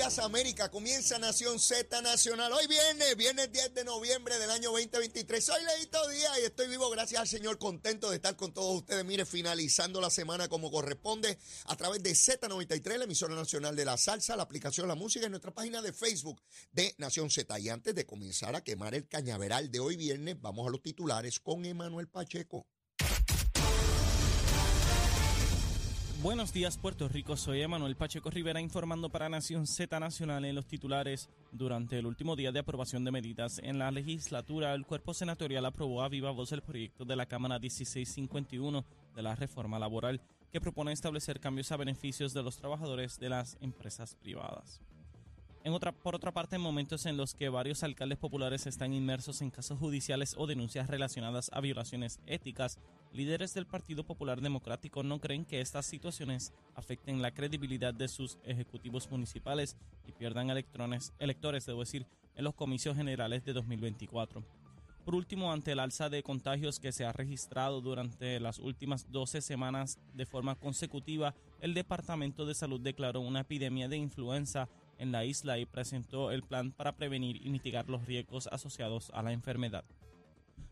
América. Comienza Nación Z Nacional. Hoy viernes, viernes 10 de noviembre del año 2023. Soy Leito Díaz y estoy vivo gracias al Señor, contento de estar con todos ustedes. Mire, finalizando la semana como corresponde a través de Z93, la emisora nacional de la salsa, la aplicación La Música en nuestra página de Facebook de Nación Z. Y antes de comenzar a quemar el cañaveral de hoy viernes, vamos a los titulares con Emanuel Pacheco. Buenos días Puerto Rico, soy Emanuel Pacheco Rivera informando para Nación Z Nacional en los titulares. Durante el último día de aprobación de medidas en la legislatura, el cuerpo senatorial aprobó a viva voz el proyecto de la Cámara 1651 de la reforma laboral que propone establecer cambios a beneficios de los trabajadores de las empresas privadas. En otra, por otra parte, en momentos en los que varios alcaldes populares están inmersos en casos judiciales o denuncias relacionadas a violaciones éticas, líderes del Partido Popular Democrático no creen que estas situaciones afecten la credibilidad de sus ejecutivos municipales y pierdan electrones, electores, debo decir, en los comicios generales de 2024. Por último, ante el alza de contagios que se ha registrado durante las últimas 12 semanas de forma consecutiva, el Departamento de Salud declaró una epidemia de influenza en la isla y presentó el plan para prevenir y mitigar los riesgos asociados a la enfermedad.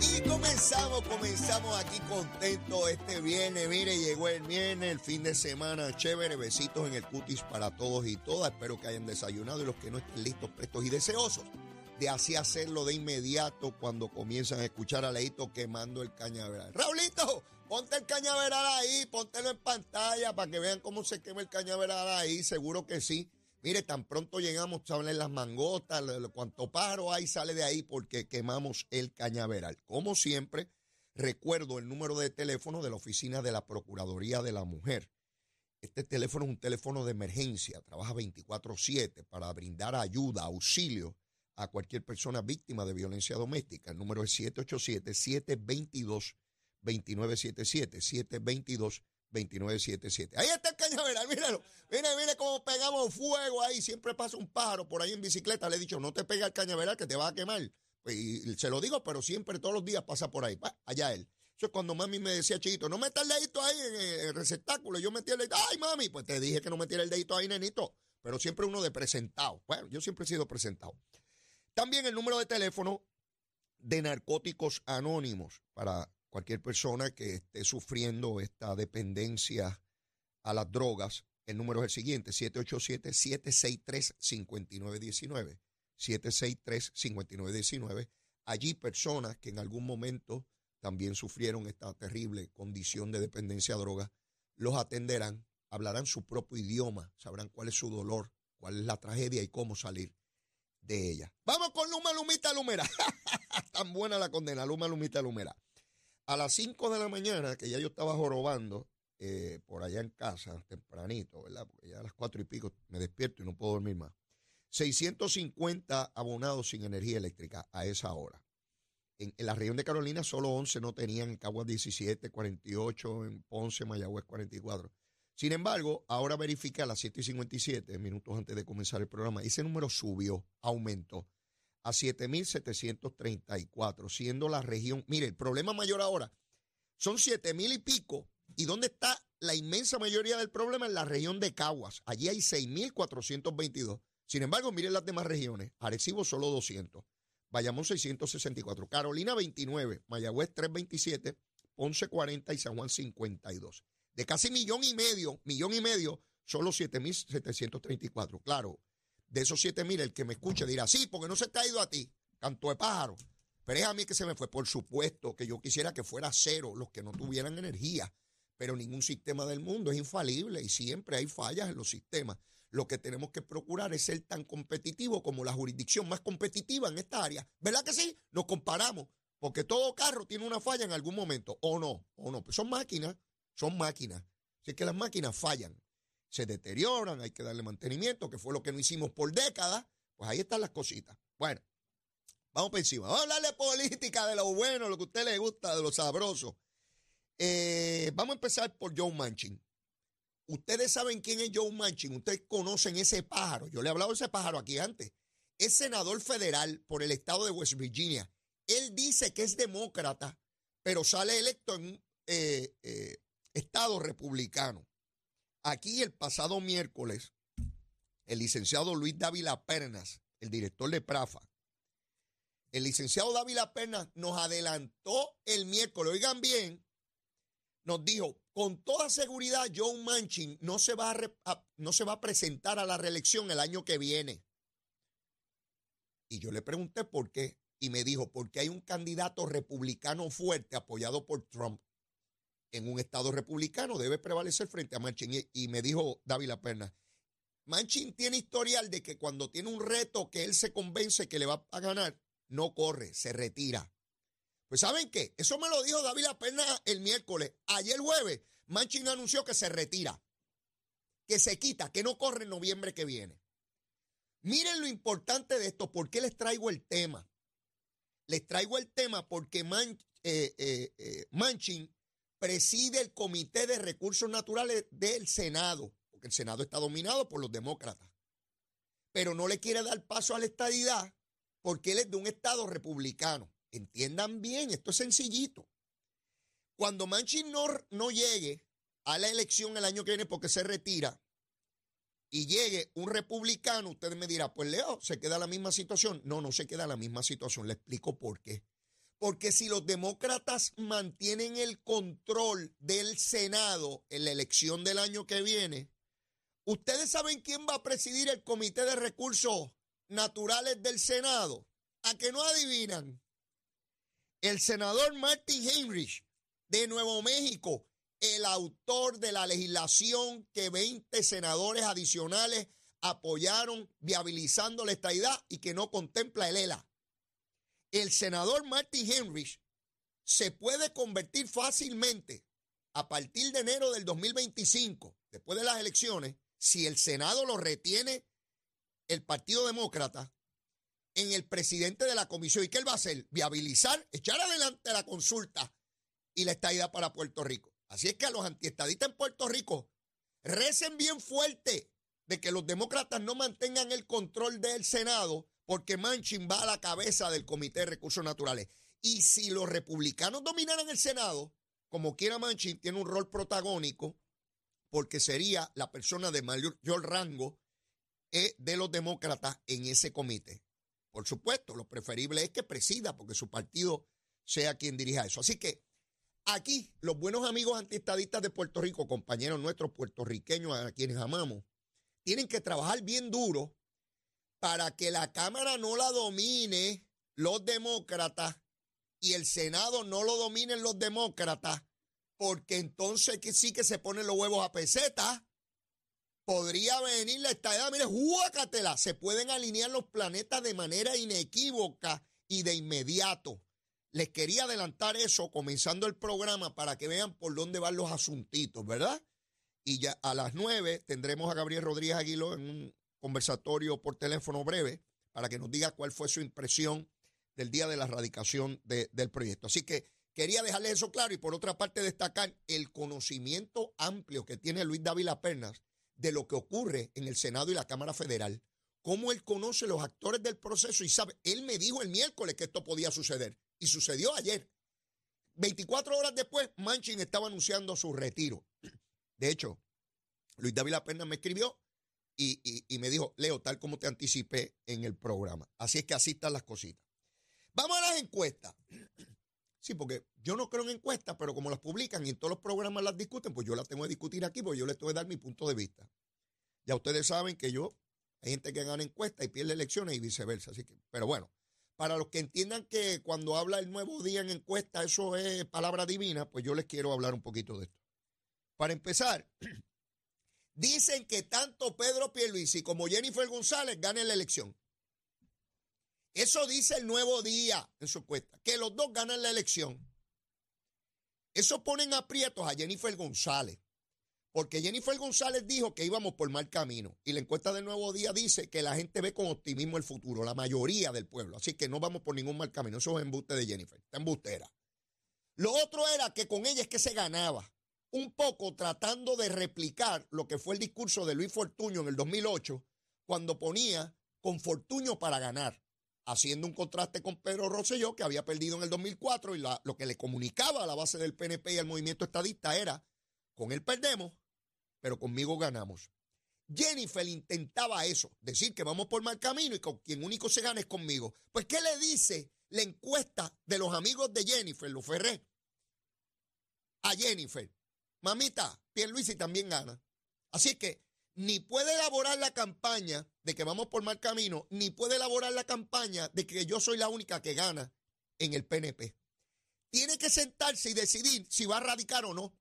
Y comenzamos, comenzamos aquí contentos este viernes. Mire, llegó el viernes, el fin de semana, chévere. Besitos en el cutis para todos y todas. Espero que hayan desayunado y los que no estén listos, prestos y deseosos de así hacerlo de inmediato cuando comienzan a escuchar a Leito quemando el cañaveral. Raulito, ponte el cañaveral ahí, póntelo en pantalla para que vean cómo se quema el cañaveral ahí. Seguro que sí. Mire, tan pronto llegamos, salen las mangotas, cuanto pájaro hay sale de ahí porque quemamos el cañaveral. Como siempre, recuerdo el número de teléfono de la oficina de la Procuraduría de la Mujer. Este teléfono es un teléfono de emergencia, trabaja 24/7 para brindar ayuda, auxilio a cualquier persona víctima de violencia doméstica. El número es 787-722-2977, 722-2977. Ahí está el cañaveral, míralo. Mire, mire cómo pegamos fuego ahí. Siempre pasa un pájaro por ahí en bicicleta. Le he dicho, no te pega el cañaveral que te va a quemar. Pues, y se lo digo, pero siempre, todos los días pasa por ahí. Pa, allá él. Eso es cuando mami me decía, chiquito, no metas el dedito ahí en el receptáculo. Yo metí el dedito. Ay, mami, pues te dije que no metiera el dedito ahí, nenito. Pero siempre uno de presentado. Bueno, yo siempre he sido presentado. También el número de teléfono de narcóticos anónimos para cualquier persona que esté sufriendo esta dependencia a las drogas. El número es el siguiente, 787-763-5919. 763-5919. Allí personas que en algún momento también sufrieron esta terrible condición de dependencia a drogas, los atenderán, hablarán su propio idioma, sabrán cuál es su dolor, cuál es la tragedia y cómo salir de ella. Vamos con Luma Lumita Lumera. Tan buena la condena, Luma Lumita Lumera. A las 5 de la mañana, que ya yo estaba jorobando eh, por allá en casa, tempranito, ¿verdad? Porque ya a las 4 y pico me despierto y no puedo dormir más. 650 abonados sin energía eléctrica a esa hora. En, en, la región de Carolina solo 11 no tenían, en Caguas 17, 48, en Ponce, Mayagüez 44. Sin embargo, ahora verifica a las 7 y 57, minutos antes de comenzar el programa, ese número subió, aumentó a 7.734, siendo la región, mire, el problema mayor ahora son 7.000 y pico, y dónde está la inmensa mayoría del problema en la región de Caguas, allí hay 6.422. Sin embargo, miren las demás regiones, Arecibo solo 200, Bayamón 664, Carolina 29, Mayagüez 327, Ponce 40 y San Juan 52 de casi millón y medio, millón y medio, solo 7.734. Claro, de esos 7.000, el que me escuche dirá, sí, porque no se te ha ido a ti, canto de pájaro. Pero es a mí que se me fue. Por supuesto que yo quisiera que fuera cero los que no tuvieran energía, pero ningún sistema del mundo es infalible y siempre hay fallas en los sistemas. Lo que tenemos que procurar es ser tan competitivo como la jurisdicción más competitiva en esta área. ¿Verdad que sí? Nos comparamos, porque todo carro tiene una falla en algún momento, o no, o no. Son máquinas, son máquinas. Así que las máquinas fallan, se deterioran, hay que darle mantenimiento, que fue lo que no hicimos por décadas. Pues ahí están las cositas. Bueno, vamos por encima. Vamos a hablar de política, de lo bueno, lo que a usted le gusta, de lo sabroso. Eh, vamos a empezar por Joe Manchin. Ustedes saben quién es Joe Manchin, ustedes conocen ese pájaro. Yo le he hablado de ese pájaro aquí antes. Es senador federal por el estado de West Virginia. Él dice que es demócrata, pero sale electo en un eh, eh, estado republicano. Aquí el pasado miércoles, el licenciado Luis Dávila Pernas, el director de Prafa, el licenciado Dávila Pernas nos adelantó el miércoles, oigan bien, nos dijo, con toda seguridad John Manchin no se, va a, no se va a presentar a la reelección el año que viene. Y yo le pregunté por qué. Y me dijo, porque hay un candidato republicano fuerte apoyado por Trump en un estado republicano, debe prevalecer frente a Manchin. Y, me dijo David La Perna, Manchin tiene historial de que cuando tiene un reto que él se convence que le va a ganar, no corre, se retira. Pues ¿saben qué? Eso me lo dijo David La Perna el miércoles. Ayer jueves, Manchin anunció que se retira, que se quita, que no corre en noviembre que viene. Miren lo importante de esto, ¿por qué les traigo el tema? Les traigo el tema porque eh, eh, eh, Manchin preside el Comité de Recursos Naturales del Senado, porque el Senado está dominado por los demócratas, pero no le quiere dar paso a la estadidad porque él es de un estado republicano. Entiendan bien, esto es sencillito. Cuando Manchin no, llegue a la elección el año que viene porque se retira y llegue un republicano, usted me dirá, pues Leo, ¿se queda la misma situación? No, no se queda la misma situación. Le explico por qué. Porque si los demócratas mantienen el control del Senado en la elección del año que viene, ¿ustedes saben quién va a presidir el Comité de Recursos Naturales del Senado? ¿A que no adivinan? El senador Martin Heinrich de Nuevo México, el autor de la legislación que 20 senadores adicionales apoyaron viabilizando la estadidad y que no contempla el ELA. El senador Martin Heinrich se puede convertir fácilmente a partir de enero del 2025, después de las elecciones, si el Senado lo retiene el Partido Demócrata, en el presidente de la comisión. ¿Y qué él va a hacer? Viabilizar, echar adelante la consulta y la estadía para Puerto Rico. Así es que a los antiestadistas en Puerto Rico recen bien fuerte de que los demócratas no mantengan el control del Senado porque Manchin va a la cabeza del Comité de Recursos Naturales. Y si los republicanos dominaran el Senado, como quiera Manchin tiene un rol protagónico porque sería la persona de mayor rango eh, de los demócratas en ese comité. Por supuesto, lo preferible es que presida, porque su partido sea quien dirija eso. Así que aquí, los buenos amigos antiestadistas de Puerto Rico, compañeros nuestros puertorriqueños a quienes amamos, tienen que trabajar bien duro para que la Cámara no la domine los demócratas y el Senado no lo dominen los demócratas, porque entonces que sí que se ponen los huevos a peseta podría venir la estadía, mire, juácatela, se pueden alinear los planetas de manera inequívoca y de inmediato. Les quería adelantar eso comenzando el programa para que vean por dónde van los asuntitos, ¿verdad? Y ya a las nueve tendremos a Gabriel Rodríguez Aguiló en un conversatorio por teléfono breve para que nos diga cuál fue su impresión del día de la radicación del proyecto. Así que quería dejarles eso claro y por otra parte destacar el conocimiento amplio que tiene Luis Dávila Pernas de lo que ocurre en el Senado y la Cámara Federal, cómo él conoce los actores del proceso y sabe, él me dijo el miércoles que esto podía suceder y sucedió ayer. 24 horas después, Manchin estaba anunciando su retiro. De hecho, Luis David Pena me escribió y, me dijo, Leo, tal como te anticipé en el programa. Así es que así están las cositas. Vamos a las encuestas. Sí, porque yo no creo en encuestas, pero como las publican y en todos los programas las discuten, pues yo las tengo que discutir aquí, porque yo les tengo que dar mi punto de vista. Ya ustedes saben que yo, hay gente que gana encuestas y pierde elecciones y viceversa. Así que, pero bueno, para los que entiendan que cuando habla el nuevo día en encuesta, eso es palabra divina, pues yo les quiero hablar un poquito de esto. Para empezar, dicen que tanto Pedro Pierluisi como Jennifer González ganen la elección. Eso dice el nuevo día en su encuesta, que los dos ganan la elección. Eso ponen aprietos a Jennifer González, porque Jennifer González dijo que íbamos por mal camino y la encuesta del nuevo día dice que la gente ve con optimismo el futuro, la mayoría del pueblo, así que no vamos por ningún mal camino. Eso es embuste de Jennifer, está embustera. Lo otro era que con ella es que se ganaba, un poco tratando de replicar lo que fue el discurso de Luis Fortuño en el 2008, cuando ponía con Fortuño para ganar haciendo un contraste con Pedro Rosselló, que había perdido en el 2004, y lo que le comunicaba a la base del PNP y al movimiento estadista era, con él perdemos, pero conmigo ganamos. Jennifer intentaba eso, decir que vamos por mal camino y con quien único se gana es conmigo. Pues, ¿qué le dice la encuesta de los amigos de Jennifer, los Ferré? A Jennifer, mamita, Pierluisi también gana. Así que ni puede elaborar la campaña de que vamos por mal camino, ni puede elaborar la campaña de que yo soy la única que gana en el PNP. Tiene que sentarse y decidir si va a radicar o no.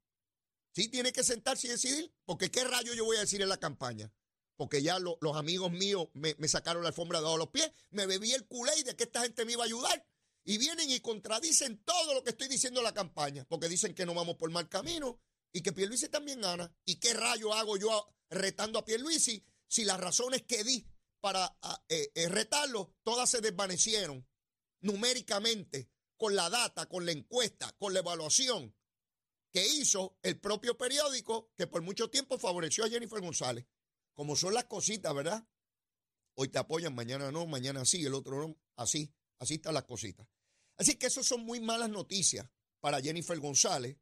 Sí, tiene que sentarse y decidir, porque qué rayo yo voy a decir en la campaña. Porque ya los amigos míos me, sacaron la alfombra de los pies, me bebí el culé de que esta gente me iba a ayudar. Y vienen y contradicen todo lo que estoy diciendo en la campaña, porque dicen que no vamos por mal camino y que Pierluisi también gana. ¿Y qué rayo hago yo retando a Pierluisi si las razones que di para eh, eh, retarlo, todas se desvanecieron numéricamente con la data, con la encuesta, con la evaluación que hizo el propio periódico que por mucho tiempo favoreció a Jennifer González. Como son las cositas, ¿verdad? Hoy te apoyan, mañana no, mañana sí, el otro no, así, así están las cositas. Así que eso son muy malas noticias para Jennifer González,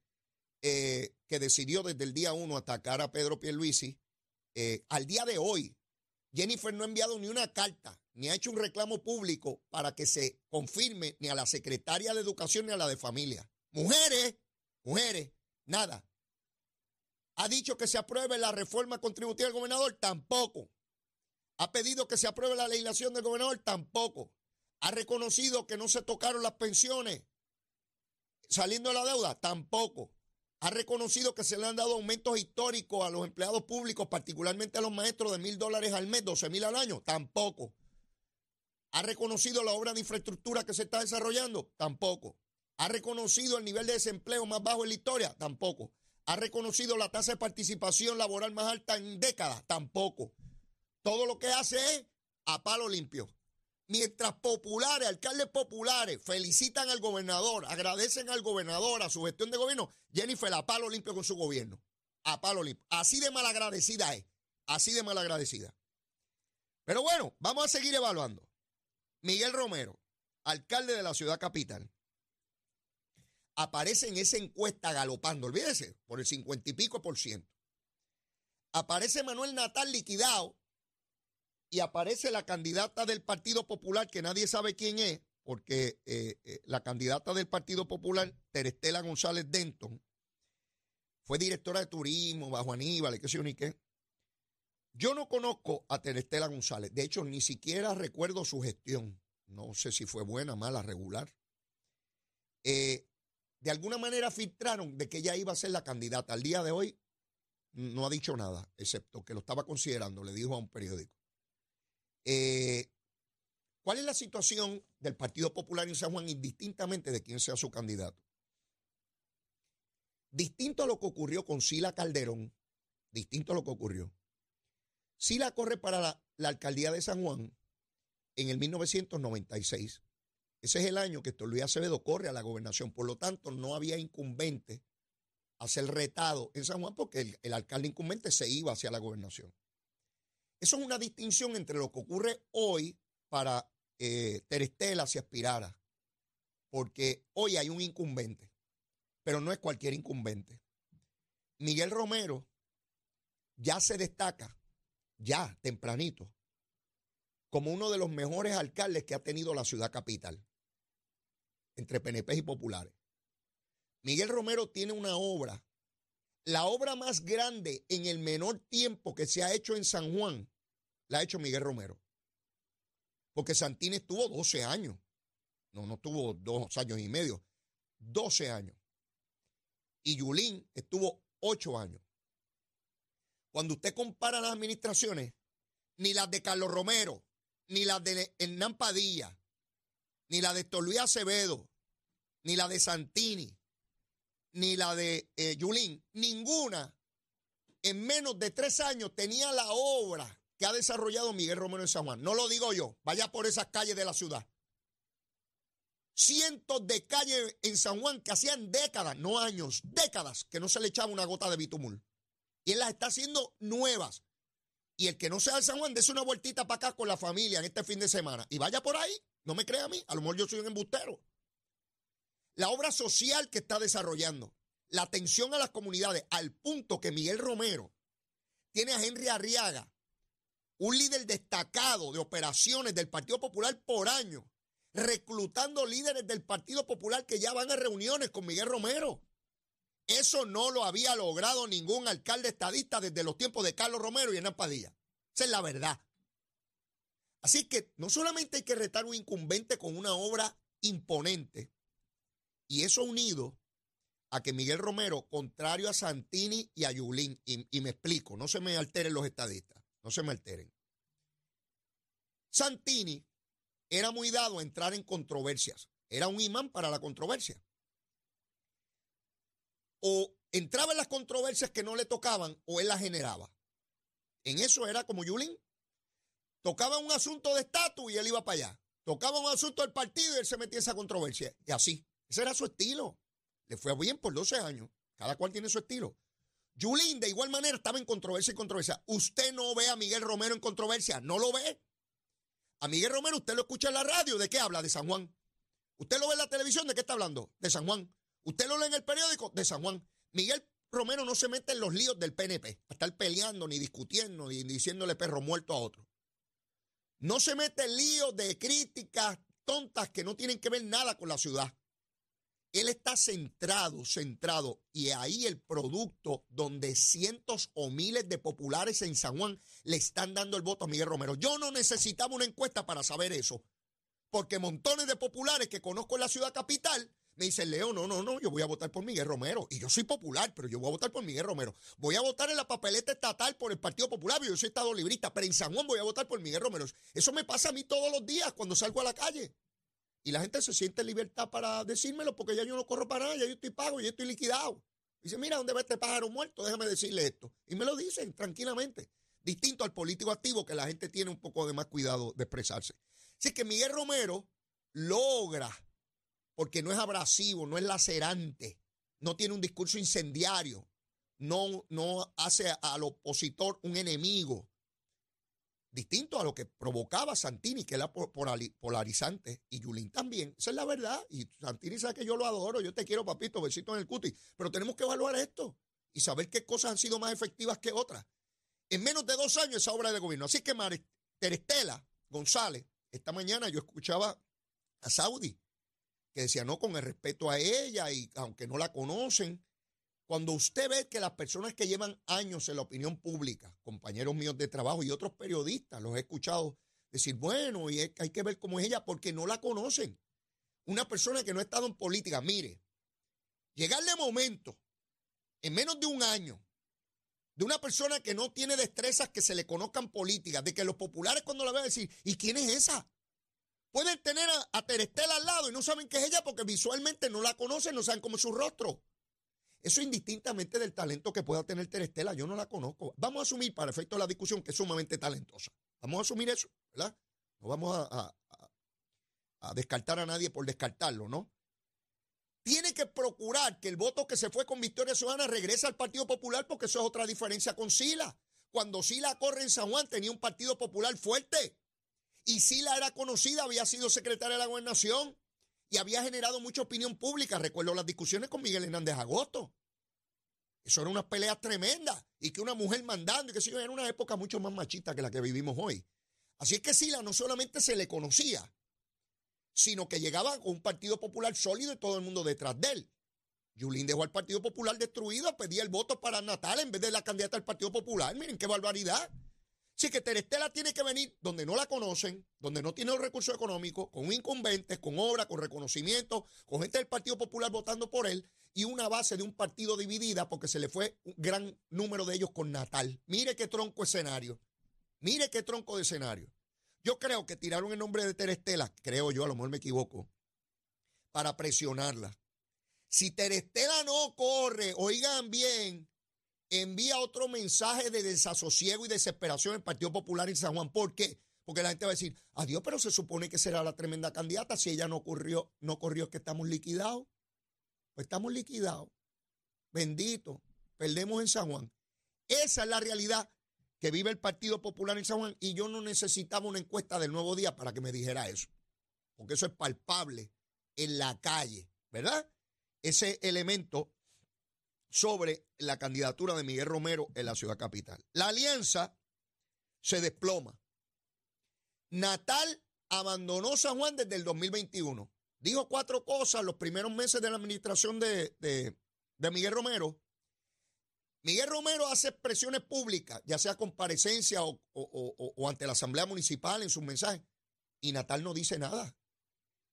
eh, que decidió desde el día uno atacar a Pedro Pierluisi eh, al día de hoy, Jennifer no ha enviado ni una carta, ni ha hecho un reclamo público para que se confirme ni a la secretaria de Educación ni a la de Familia. Mujeres, mujeres, nada. ¿Ha dicho que se apruebe la reforma contributiva del gobernador? Tampoco. ¿Ha pedido que se apruebe la legislación del gobernador? Tampoco. ¿Ha reconocido que no se tocaron las pensiones saliendo de la deuda? Tampoco ha reconocido que se le han dado aumentos históricos a los empleados públicos, particularmente a los maestros, de mil dólares al mes, doce mil al año. Tampoco. ¿Ha reconocido la obra de infraestructura que se está desarrollando? Tampoco. ¿Ha reconocido el nivel de desempleo más bajo en la historia? Tampoco. ¿Ha reconocido la tasa de participación laboral más alta en décadas? Tampoco. Todo lo que hace es a palo limpio. Mientras populares, alcaldes populares, felicitan al gobernador, agradecen al gobernador, a su gestión de gobierno, Jennifer a palo limpio con su gobierno. A palo limpio. Así de malagradecida es. Así de malagradecida. Pero bueno, vamos a seguir evaluando. Miguel Romero, alcalde de la ciudad capital, aparece en esa encuesta galopando, olvídese, por el cincuenta y pico por ciento. Aparece Manuel Natal liquidado y aparece la candidata del Partido Popular, que nadie sabe quién es, porque eh, eh, la candidata del Partido Popular, Terestela González Denton, fue directora de turismo bajo Aníbal, qué sé yo qué. Yo no conozco a Terestela González, de hecho ni siquiera recuerdo su gestión. No sé si fue buena, mala, regular. Eh, de alguna manera filtraron de que ella iba a ser la candidata. Al día de hoy no ha dicho nada, excepto que lo estaba considerando, le dijo a un periódico. Eh, ¿Cuál es la situación del Partido Popular en San Juan, indistintamente de quién sea su candidato? Distinto a lo que ocurrió con Sila Calderón, distinto a lo que ocurrió. Sila corre para la, alcaldía de San Juan en el 1996. Ese es el año que Luis Acevedo corre a la gobernación. Por lo tanto, no había incumbente a ser retado en San Juan porque el alcalde incumbente se iba hacia la gobernación. Eso es una distinción entre lo que ocurre hoy para eh, Terestela si aspirara, porque hoy hay un incumbente, pero no es cualquier incumbente. Miguel Romero ya se destaca, ya tempranito, como uno de los mejores alcaldes que ha tenido la ciudad capital, entre PNP y populares. Miguel Romero tiene una obra, la obra más grande en el menor tiempo que se ha hecho en San Juan, la ha hecho Miguel Romero. Porque Santini estuvo 12 años no, no tuvo dos años y medio, 12 años. Y Yulín estuvo 8 años. Cuando usted compara las administraciones, ni las de Carlos Romero, ni las de Hernán Padilla, ni la de Luis Acevedo, ni la de Santini, ni la de eh, Yulín, ninguna en menos de tres años tenía la obra que ha desarrollado Miguel Romero en San Juan. No lo digo yo, vaya por esas calles de la ciudad. Cientos de calles en San Juan que hacían décadas, no años, décadas, que no se le echaba una gota de bitumul. Y él las está haciendo nuevas. Y el que no sea de San Juan, dése una vueltita para acá con la familia en este fin de semana. Y vaya por ahí, no me crea a mí, a lo mejor yo soy un embustero. La obra social que está desarrollando, la atención a las comunidades, al punto que Miguel Romero tiene a Henry Arriaga, un líder destacado de operaciones del Partido Popular por año, reclutando líderes del Partido Popular que ya van a reuniones con Miguel Romero. Eso no lo había logrado ningún alcalde estadista desde los tiempos de Carlos Romero y Hernán Padilla. Esa es la verdad. Así que no solamente hay que retar un incumbente con una obra imponente, y eso unido a que Miguel Romero, contrario a Santini y a Yulín, y, y me explico, no se me alteren los estadistas, no se me alteren. Santini era muy dado a entrar en controversias, era un imán para la controversia o entraba en las controversias que no le tocaban o él las generaba. En eso era como Yulín. Tocaba un asunto de estatus y él iba para allá. Tocaba un asunto del partido y él se metía en esa controversia. Y así. Ese era su estilo. Le fue bien por 12 años. Cada cual tiene su estilo. Yulín, de igual manera, estaba en controversia y controversia. Usted no ve a Miguel Romero en controversia. No lo ve. A Miguel Romero usted lo escucha en la radio. ¿De qué habla? De San Juan. Usted lo ve en la televisión. ¿De qué está hablando? De San Juan. Usted lo lee en el periódico de San Juan. Miguel Romero no se mete en los líos del PNP, a estar peleando, ni discutiendo, ni diciéndole perro muerto a otro. No se mete en líos de críticas tontas que no tienen que ver nada con la ciudad. Él está centrado, centrado, y ahí el producto donde cientos o miles de populares en San Juan le están dando el voto a Miguel Romero. Yo no necesitaba una encuesta para saber eso, porque montones de populares que conozco en la ciudad capital me dice Leo, no, no, no, yo voy a votar por Miguel Romero. Y yo soy popular, pero yo voy a votar por Miguel Romero. Voy a votar en la papeleta estatal por el Partido Popular, yo soy estado librista, pero en San Juan voy a votar por Miguel Romero. Eso me pasa a mí todos los días cuando salgo a la calle. Y la gente se siente en libertad para decírmelo porque ya yo no corro para nada, ya yo estoy pago, ya estoy liquidado. Dice, mira, ¿dónde va este pájaro muerto? Déjame decirle esto. Y me lo dicen tranquilamente. Distinto al político activo que la gente tiene un poco de más cuidado de expresarse. Así que Miguel Romero logra porque no es abrasivo, no es lacerante, no tiene un discurso incendiario, no, no hace al opositor un enemigo, distinto a lo que provocaba Santini, que era polarizante, y Yulín también. Esa es la verdad. Y Santini sabe que yo lo adoro, yo te quiero, papito, besito en el cuti. Pero tenemos que evaluar esto y saber qué cosas han sido más efectivas que otras. En menos de dos años esa obra de gobierno. Así que Terestela González, esta mañana yo escuchaba a Saudi que decía, no, con el respeto a ella y aunque no la conocen, cuando usted ve que las personas que llevan años en la opinión pública, compañeros míos de trabajo y otros periodistas, los he escuchado decir, bueno, y hay que ver cómo es ella porque no la conocen. Una persona que no ha estado en política, mire, llegarle momento, en menos de un año, de una persona que no tiene destrezas que se le conozcan políticas, de que los populares cuando la vean decir, ¿y quién es esa? Pueden tener a, Terestela al lado y no saben qué es ella porque visualmente no la conocen, no saben cómo es su rostro. Eso indistintamente del talento que pueda tener Terestela, yo no la conozco. Vamos a asumir, para efecto de la discusión, que es sumamente talentosa. Vamos a asumir eso, ¿verdad? No vamos a, descartar a nadie por descartarlo, ¿no? Tiene que procurar que el voto que se fue con Victoria Ciudadana regrese al Partido Popular porque eso es otra diferencia con Sila. Cuando Sila corre en San Juan tenía un Partido Popular fuerte. Y Sila era conocida, había sido secretaria de la gobernación y había generado mucha opinión pública. Recuerdo las discusiones con Miguel Hernández Agosto. Eso era una pelea tremenda. Y que una mujer mandando, y que eso era una época mucho más machista que la que vivimos hoy. Así es que Sila no solamente se le conocía, sino que llegaba con un Partido Popular sólido y todo el mundo detrás de él. Yulín dejó al Partido Popular destruido, pedía el voto para Natal en vez de la candidata del Partido Popular. Miren qué barbaridad. Sí que Terestela tiene que venir donde no la conocen, donde no tiene los recursos económicos, con incumbentes, con obra, con reconocimiento, con gente del Partido Popular votando por él y una base de un partido dividida porque se le fue un gran número de ellos con Natal. Mire qué tronco escenario. Mire qué tronco de escenario. Yo creo que tiraron el nombre de Terestela, creo yo, a lo mejor me equivoco, para presionarla. Si Terestela no corre, oigan bien, envía otro mensaje de desasosiego y desesperación al Partido Popular en San Juan. ¿Por qué? Porque la gente va a decir, adiós, pero se supone que será la tremenda candidata. Si ella no corrió, no corrió, que estamos liquidados. Pues estamos liquidados. Bendito. Perdemos en San Juan. Esa es la realidad que vive el Partido Popular en San Juan. Y yo no necesitaba una encuesta del nuevo día para que me dijera eso. Porque eso es palpable en la calle, ¿verdad? Ese elemento sobre la candidatura de Miguel Romero en la ciudad capital. La alianza se desploma. Natal abandonó San Juan desde el 2021. Dijo cuatro cosas los primeros meses de la administración de, Miguel Romero. Miguel Romero hace expresiones públicas, ya sea comparecencia o, o, ante la Asamblea Municipal en sus mensajes, y Natal no dice nada.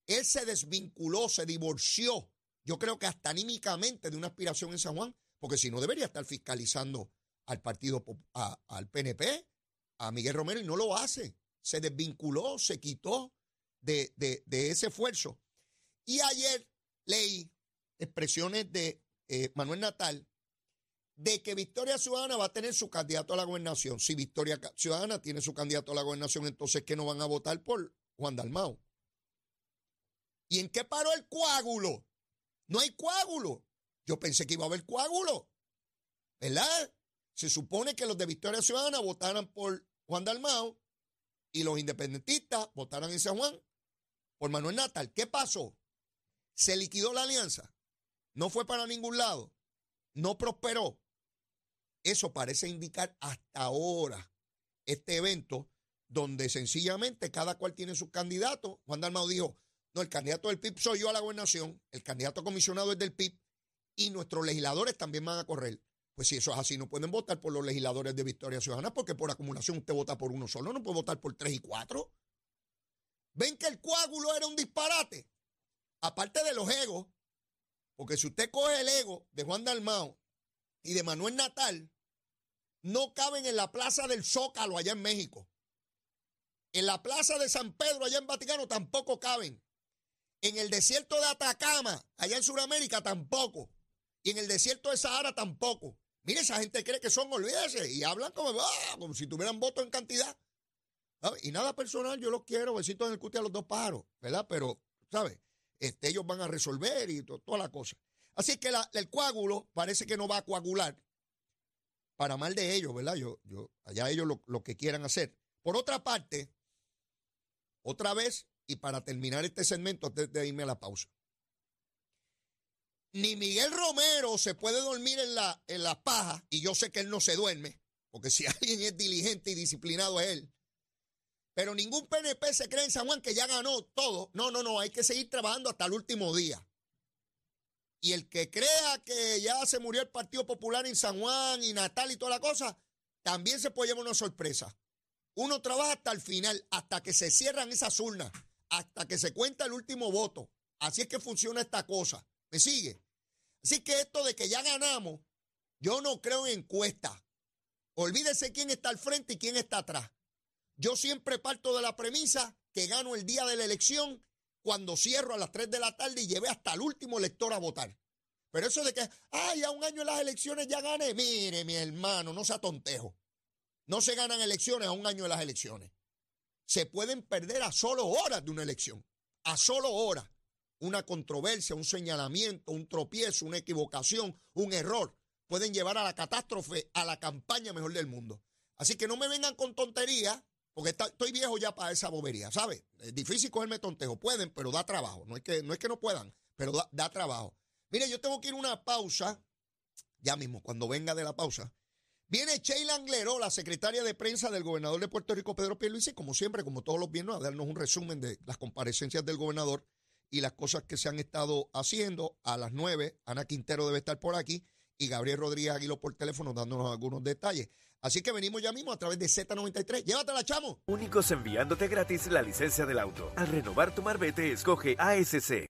Él se desvinculó, se divorció yo creo que hasta anímicamente de una aspiración en San Juan, porque si no debería estar fiscalizando al partido, al PNP, a Miguel Romero, y no lo hace. Se desvinculó, se quitó de, ese esfuerzo. Y ayer leí expresiones de eh, Manuel Natal de que Victoria Ciudadana va a tener su candidato a la gobernación. Si Victoria Ciudadana tiene su candidato a la gobernación, entonces que no van a votar por Juan Dalmao. ¿Y en qué paró el coágulo? No hay coágulo. Yo pensé que iba a haber coágulo. ¿Verdad? Se supone que los de Victoria Ciudadana votaran por Juan Dalmao y los independentistas votaran en San Juan por Manuel Natal. ¿Qué pasó? Se liquidó la alianza. No fue para ningún lado. No prosperó. Eso parece indicar hasta ahora este evento donde sencillamente cada cual tiene su candidato. Juan Dalmao dijo, no, el candidato del PIB soy yo a la gobernación, el candidato comisionado es del PIB y nuestros legisladores también van a correr. Pues si eso es así, no pueden votar por los legisladores de Victoria Ciudadana porque por acumulación usted vota por uno solo, no puede votar por tres y cuatro. Ven que el coágulo era un disparate. Aparte de los egos, porque si usted coge el ego de Juan Dalmao y de Manuel Natal, no caben en la plaza del Zócalo allá en México. En la plaza de San Pedro allá en Vaticano tampoco caben. En el desierto de Atacama, allá en Sudamérica, tampoco. Y en el desierto de Sahara tampoco. Mire, esa gente cree que son, olvídese, y hablan como, ah, si tuvieran voto en cantidad. Y nada personal, yo los quiero, besitos en el cuti a los dos pájaros, ¿verdad? Pero, ¿sabes? Este, ellos van a resolver y toda la cosa. Así que el coágulo parece que no va a coagular para mal de ellos, ¿verdad? Yo, yo, allá ellos lo, lo que quieran hacer. Por otra parte, otra vez, y para terminar este segmento, antes de irme a la pausa. Ni Miguel Romero se puede dormir en la, en la paja, y yo sé que él no se duerme, porque si alguien es diligente y disciplinado es él. Pero ningún PNP se cree en San Juan que ya ganó todo. No, no, no, hay que seguir trabajando hasta el último día. Y el que crea que ya se murió el Partido Popular en San Juan y Natal y toda la cosa, también se puede llevar una sorpresa. Uno trabaja hasta el final, hasta que se cierran esas urnas hasta que se cuenta el último voto. Así es que funciona esta cosa. ¿Me sigue? Así que esto de que ya ganamos, yo no creo en encuestas. Olvídese quién está al frente y quién está atrás. Yo siempre parto de la premisa que gano el día de la elección cuando cierro a las 3 de la tarde y llevé hasta el último elector a votar. Pero eso de que, ay, a un año en las elecciones ya gané. Mire, mi hermano, no sea tontejo. No se ganan elecciones a un año de las elecciones se pueden perder a solo horas de una elección, a solo horas. Una controversia, un señalamiento, un tropiezo, una equivocación, un error, pueden llevar a la catástrofe, a la campaña mejor del mundo. Así que no me vengan con tonterías, porque estoy viejo ya para esa bobería, ¿sabes? Es difícil cogerme tontejo. Pueden, pero da trabajo. No es que no, es que no puedan, pero da, da trabajo. Mire, yo tengo que ir a una pausa, ya mismo, cuando venga de la pausa. Viene Sheila Angleró, la secretaria de prensa del gobernador de Puerto Rico, Pedro Pierluisi, como siempre, como todos los viernes, a darnos un resumen de las comparecencias del gobernador y las cosas que se han estado haciendo. A las nueve, Ana Quintero debe estar por aquí y Gabriel Rodríguez Aguilo por teléfono dándonos algunos detalles. Así que venimos ya mismo a través de Z93. Llévatela, chamo. Únicos enviándote gratis la licencia del auto. Al renovar tu marbete, escoge ASC.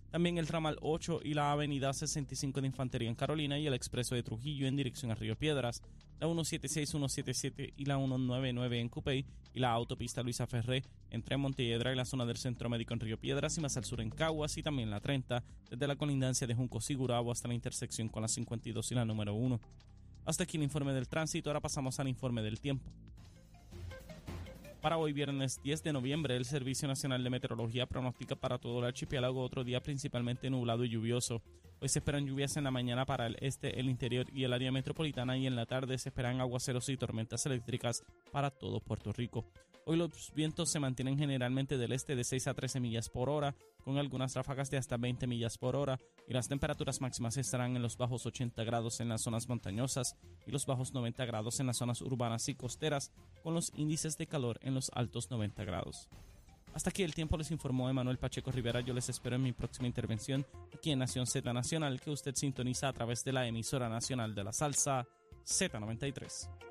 También el ramal 8 y la avenida 65 de Infantería en Carolina y el expreso de Trujillo en dirección a Río Piedras, la 176, 177 y la 199 en Cupey y la autopista Luisa Ferré entre Montelledra y la zona del Centro Médico en Río Piedras y más al sur en Caguas y también la 30 desde la colindancia de Junco Sigurabo hasta la intersección con la 52 y la número 1. Hasta aquí el informe del tránsito, ahora pasamos al informe del tiempo. Para hoy viernes 10 de noviembre, el Servicio Nacional de Meteorología pronostica para todo el archipiélago otro día principalmente nublado y lluvioso. Hoy se esperan lluvias en la mañana para el este, el interior y el área metropolitana y en la tarde se esperan aguaceros y tormentas eléctricas para todo Puerto Rico. Hoy los vientos se mantienen generalmente del este de 6 a 13 millas por hora, con algunas ráfagas de hasta 20 millas por hora, y las temperaturas máximas estarán en los bajos 80 grados en las zonas montañosas y los bajos 90 grados en las zonas urbanas y costeras, con los índices de calor en los altos 90 grados. Hasta aquí el tiempo les informó Emanuel Pacheco Rivera. Yo les espero en mi próxima intervención aquí en Nación Z Nacional, que usted sintoniza a través de la emisora nacional de la salsa Z93